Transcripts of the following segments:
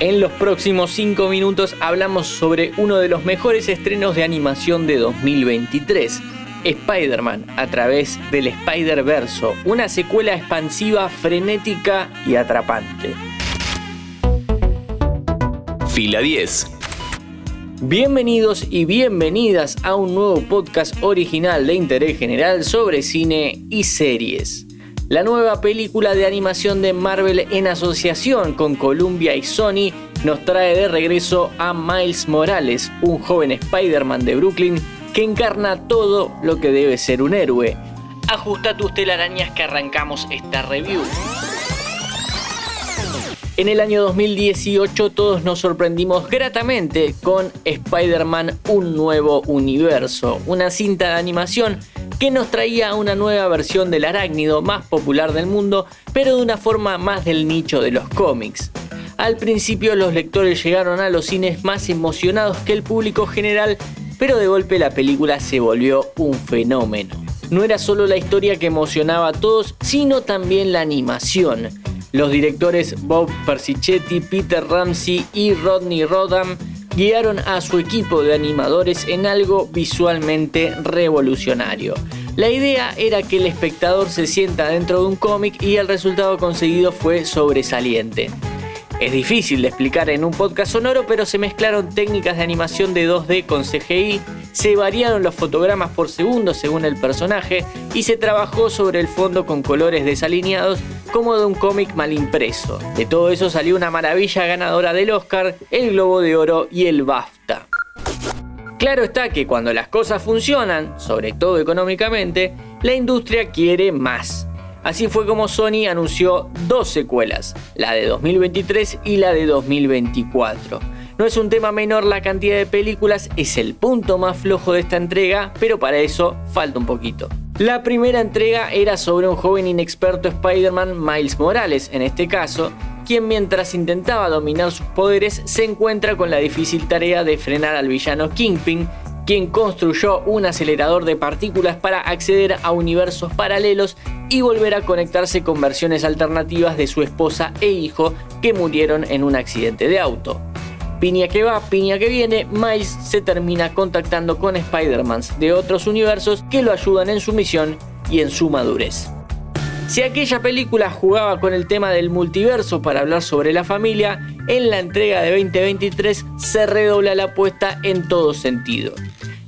En los próximos 5 minutos hablamos sobre uno de los mejores estrenos de animación de 2023, Spider-Man a través del Spider-Verso, una secuela expansiva, frenética y atrapante. Fila 10. Bienvenidos y bienvenidas a un nuevo podcast original de interés general sobre cine y series la nueva película de animación de Marvel en asociación con Columbia y Sony nos trae de regreso a Miles Morales, un joven Spider-Man de Brooklyn que encarna todo lo que debe ser un héroe. Ajusta tus telarañas que arrancamos esta review. En el año 2018 todos nos sorprendimos gratamente con Spider-Man Un Nuevo Universo, una cinta de animación que nos traía una nueva versión del arácnido más popular del mundo, pero de una forma más del nicho de los cómics. Al principio los lectores llegaron a los cines más emocionados que el público general, pero de golpe la película se volvió un fenómeno. No era solo la historia que emocionaba a todos, sino también la animación. Los directores Bob Persichetti, Peter Ramsey y Rodney Rodham guiaron a su equipo de animadores en algo visualmente revolucionario. La idea era que el espectador se sienta dentro de un cómic y el resultado conseguido fue sobresaliente. Es difícil de explicar en un podcast sonoro, pero se mezclaron técnicas de animación de 2D con CGI, se variaron los fotogramas por segundo según el personaje y se trabajó sobre el fondo con colores desalineados como de un cómic mal impreso. De todo eso salió una maravilla ganadora del Oscar, el Globo de Oro y el BAFTA. Claro está que cuando las cosas funcionan, sobre todo económicamente, la industria quiere más. Así fue como Sony anunció dos secuelas, la de 2023 y la de 2024. No es un tema menor la cantidad de películas, es el punto más flojo de esta entrega, pero para eso falta un poquito. La primera entrega era sobre un joven inexperto Spider-Man, Miles Morales en este caso, quien mientras intentaba dominar sus poderes se encuentra con la difícil tarea de frenar al villano Kingpin, quien construyó un acelerador de partículas para acceder a universos paralelos y volver a conectarse con versiones alternativas de su esposa e hijo que murieron en un accidente de auto. Piña que va, piña que viene, Miles se termina contactando con Spider-Mans de otros universos que lo ayudan en su misión y en su madurez. Si aquella película jugaba con el tema del multiverso para hablar sobre la familia, en la entrega de 2023 se redobla la apuesta en todo sentido.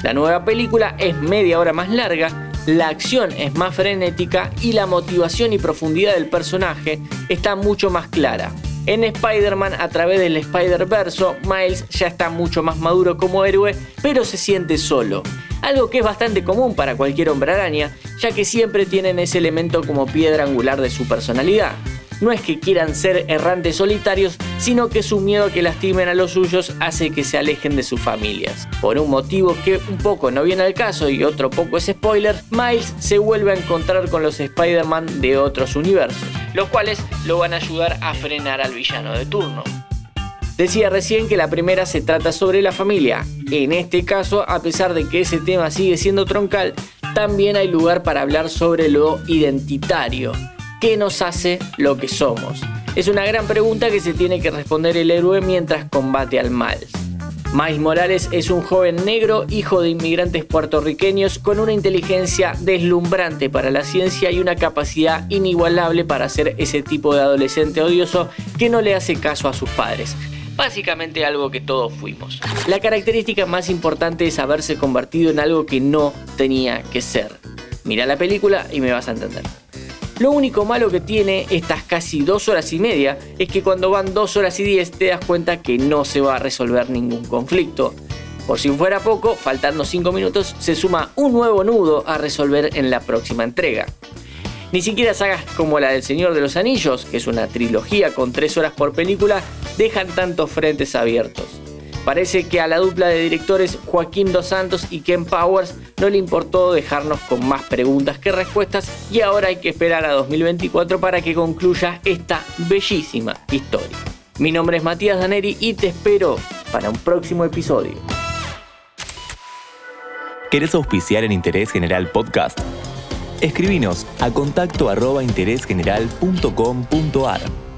La nueva película es media hora más larga, la acción es más frenética y la motivación y profundidad del personaje está mucho más clara. En Spider-Man, a través del Spider-Verso, Miles ya está mucho más maduro como héroe, pero se siente solo. Algo que es bastante común para cualquier hombre araña, ya que siempre tienen ese elemento como piedra angular de su personalidad no es que quieran ser errantes solitarios, sino que su miedo a que lastimen a los suyos hace que se alejen de sus familias. Por un motivo que un poco no viene al caso y otro poco es spoiler, Miles se vuelve a encontrar con los Spider-Man de otros universos, los cuales lo van a ayudar a frenar al villano de turno. Decía recién que la primera se trata sobre la familia. En este caso, a pesar de que ese tema sigue siendo troncal, también hay lugar para hablar sobre lo identitario. ¿Qué nos hace lo que somos? Es una gran pregunta que se tiene que responder el héroe mientras combate al mal. Miles Morales es un joven negro, hijo de inmigrantes puertorriqueños, con una inteligencia deslumbrante para la ciencia y una capacidad inigualable para ser ese tipo de adolescente odioso que no le hace caso a sus padres. Básicamente algo que todos fuimos. La característica más importante es haberse convertido en algo que no tenía que ser. Mira la película y me vas a entender. Lo único malo que tiene estas casi dos horas y media es que cuando van dos horas y diez te das cuenta que no se va a resolver ningún conflicto. Por si fuera poco, faltando 5 minutos, se suma un nuevo nudo a resolver en la próxima entrega. Ni siquiera sagas como la del Señor de los Anillos, que es una trilogía con 3 horas por película, dejan tantos frentes abiertos. Parece que a la dupla de directores Joaquín Dos Santos y Ken Powers no le importó dejarnos con más preguntas que respuestas y ahora hay que esperar a 2024 para que concluya esta bellísima historia. Mi nombre es Matías Daneri y te espero para un próximo episodio. ¿Querés auspiciar en Interés General Podcast? Escribinos a contacto arroba interésgeneral.com.ar